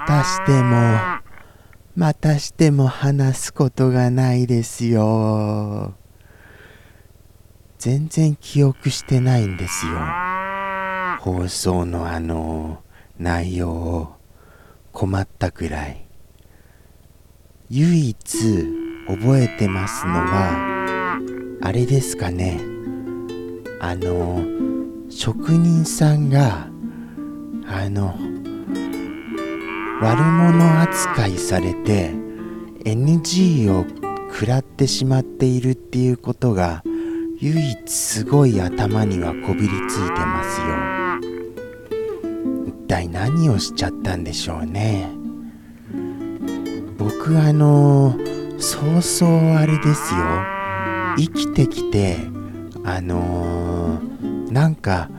またしてもまたしても話すことがないですよ。全然記憶してないんですよ。放送のあの内容を困ったくらい。唯一覚えてますのはあれですかね。あの職人さんがあの悪者扱いされて NG を食らってしまっているっていうことが唯一すごい頭にはこびりついてますよ。一体何をしちゃったんでしょうね。僕あのそうそうあれですよ。生きてきてあのー、なんか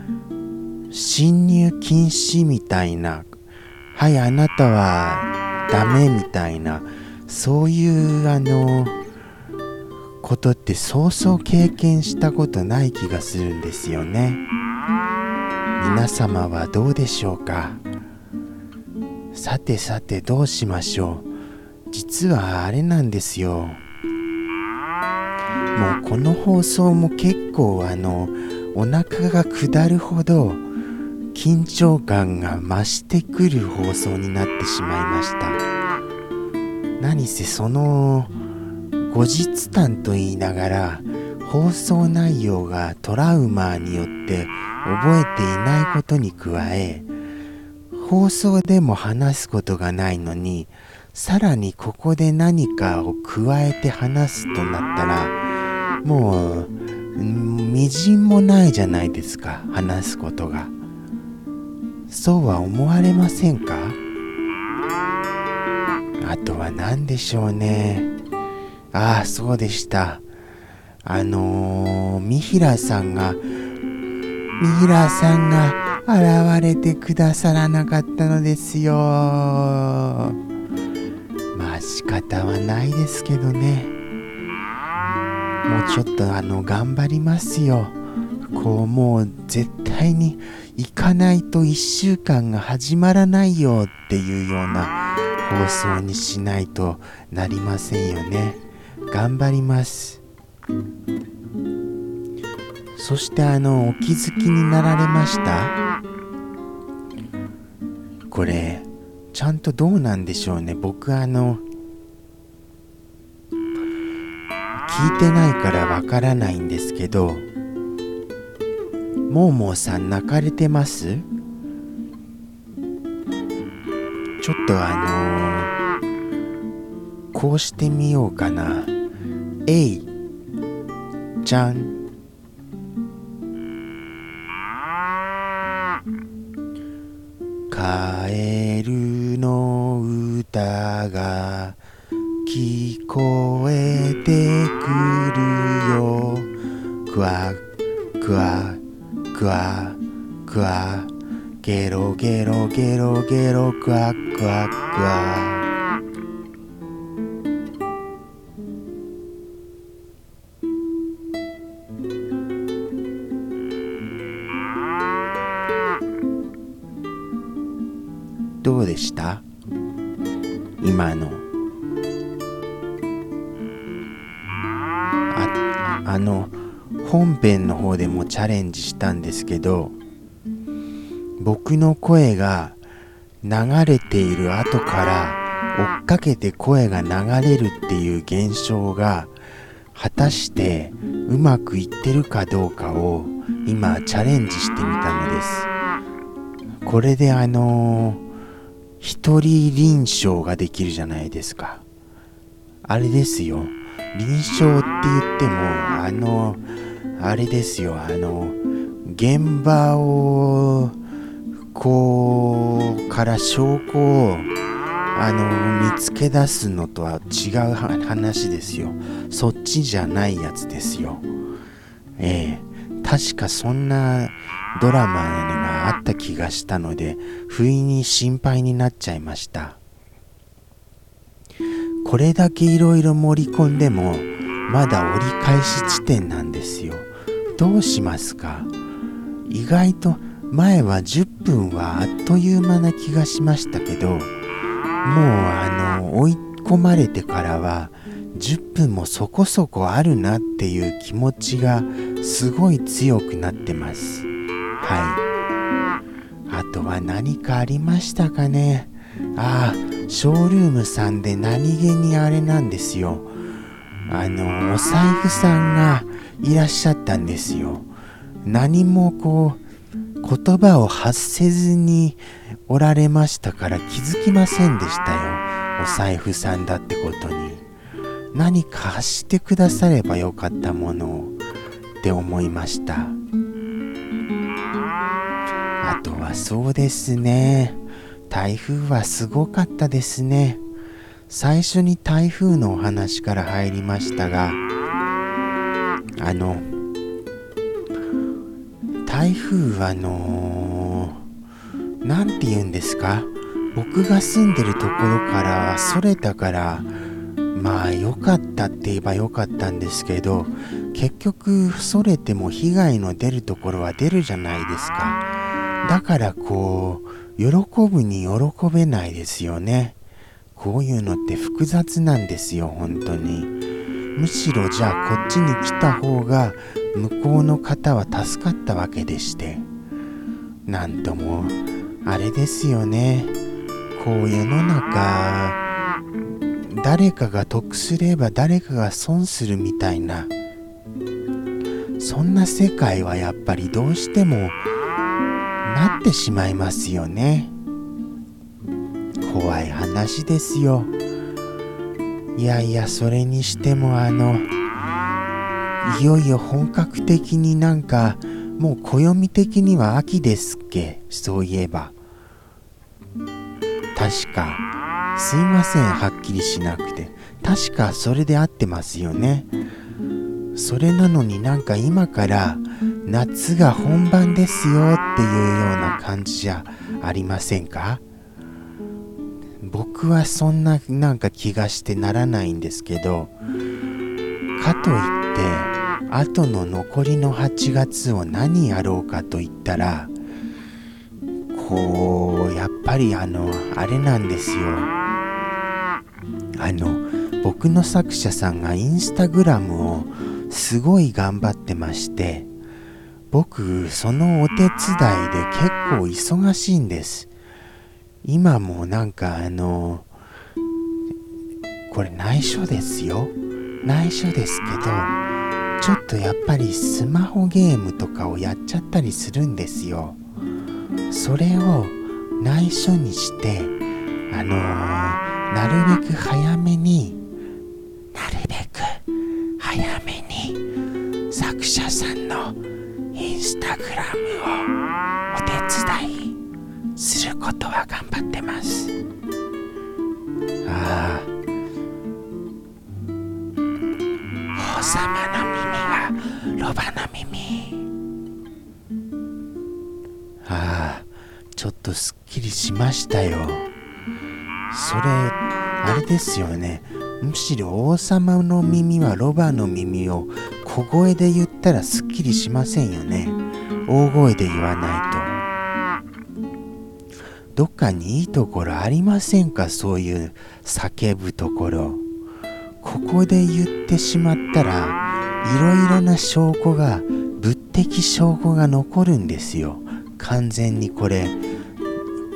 侵入禁止みたいなはいあなたはダメみたいなそういうあのことってそうそう経験したことない気がするんですよね。皆様はどうでしょうか？さてさてどうしましょう？実はあれなんですよ。もうこの放送も結構あのお腹が下るほど緊張感が増してくる放送になってしまいました何せその後日談と言いながら放送内容がトラウマによって覚えていないことに加え放送でも話すことがないのにさらにここで何かを加えて話すとなったらもうみじんもないじゃないですか話すことが。そうは思われませんか？あとは何でしょうね。ああそうでした。あのー、三平さんが三平さんが現れてくださらなかったのですよ。まあ仕方はないですけどね。もうちょっとあの頑張りますよ。こうもう絶対に行かないと1週間が始まらないよっていうような放送にしないとなりませんよね。頑張ります。そしてあのお気づきになられました？これちゃんとどうなんでしょうね？僕あの聞いてないからわからないんですけどもーもーさん泣かれてます？ちょっとあのー、こうしてみようかな。えいちゃん。カエルの歌が聞こえてくるよ。クワクワクワクワゲロゲロゲロゲロクワクワクワどうでした？今の。ああの本編の方でもチャレンジしたんですけど僕の声が流れている後から追っかけて声が流れるっていう現象が果たしてうまくいってるかどうかを今チャレンジしてみたのです。これであのー、一人臨床ができるじゃないですか。あれですよ。臨床って言ってもあのあれですよ。あの現場をこうから証拠をあの見つけ出すのとは違う話ですよ。そっちじゃないやつですよ。ええ。確かそんなドラマがあった気がしたので不意に心配になっちゃいました。これだけいろいろ盛り込んでもまだ折り返し地点なんですよ。どうしますか？意外と前は10分はあっという間な気がしましたけどもうあの追い込まれてからは10分もそこそこあるなっていう気持ちがすごい強くなってます。はい。あとは何かありましたかね？ああショールームさんで何気にあれなんですよ。あのお財布さんがいらっしゃったんですよ。何もこう言葉を発せずにおられましたから気づきませんでしたよ。お財布さんだってことに。何か発してくださればよかったものをって思いました。あとはそうですね。台風はすごかったですね。最初に台風のお話から入りましたがあの台風はあの何、て言うんですか？僕が住んでるところからそれたからまあ良かったって言えば良かったんですけど結局それても被害の出るところは出るじゃないですか。だからこう喜ぶに喜べないですよね。こういうのって複雑なんですよ本当に。むしろじゃあこっちに来た方が向こうの方は助かったわけでして。なんともあれですよね。こう世の中誰かが得すれば誰かが損するみたいな。そんな世界はやっぱりどうしてもなってしまいますよね。怖い話ですよ。いやいやそれにしてもあのいよいよ本格的になんかもう暦的には秋ですっけ？そういえば。確かすいませんはっきりしなくて。確かそれで合ってますよね。それなのになんか今から夏が本番ですよっていうような感じじゃありませんか？僕はそんななんか気がしてならないんですけどかといってあとの残りの8月を何やろうかと言ったらこうやっぱりあのあれなんですよ。あの僕の作者さんがインスタグラムをすごい頑張ってまして僕そのお手伝いで結構忙しいんです。今もなんかあのこれ内緒ですよ。内緒ですけどちょっとやっぱりスマホゲームとかをやっちゃったりするんですよ。それを内緒にしてあのー、なるべく早めになるべく早めに作者さんのインスタグラムをことは頑張ってます。ああ王様の耳はロバの耳。ああちょっとすっきりしましたよ。それあれですよね。むしろ王様の耳はロバの耳を小声で言ったらすっきりしませんよね。大声で言わないと。どっかにいいところありませんか？そういう叫ぶところ。ここで言ってしまったらいろいろな証拠が物的証拠が残るんですよ。完全にこれ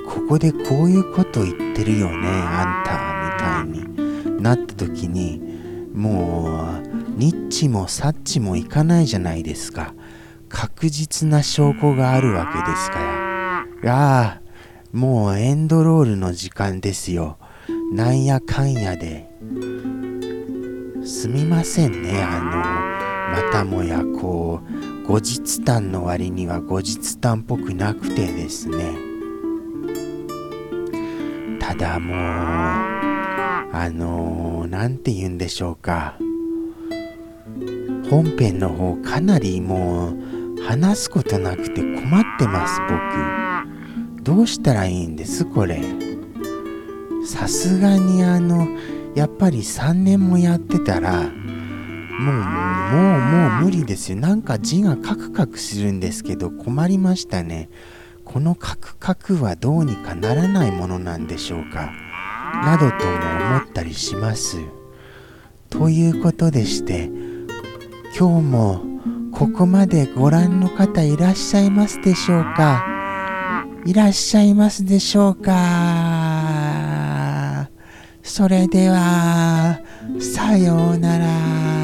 ここでこういうこと言ってるよねあんたみたいに。なった時にもうニッチもサッチもいかないじゃないですか。確実な証拠があるわけですから。ああもうエンドロールの時間ですよ。なんやかんやで。すみませんね、あの、またもやこう、後日談の割には後日談っぽくなくてですね。ただもう、あのなんて言うんでしょうか。本編の方かなりもう話すことなくて困ってます僕。どうしたらいいんです？これ。さすがにあのやっぱり3年もやってたらもうもうもう無理ですよ。なんか字がカクカクするんですけど困りましたね。このカクカクはどうにかならないものなんでしょうか。などとも思ったりします。ということでして今日もここまでご覧の方いらっしゃいますでしょうか？いらっしゃいますでしょうか？それではさようなら。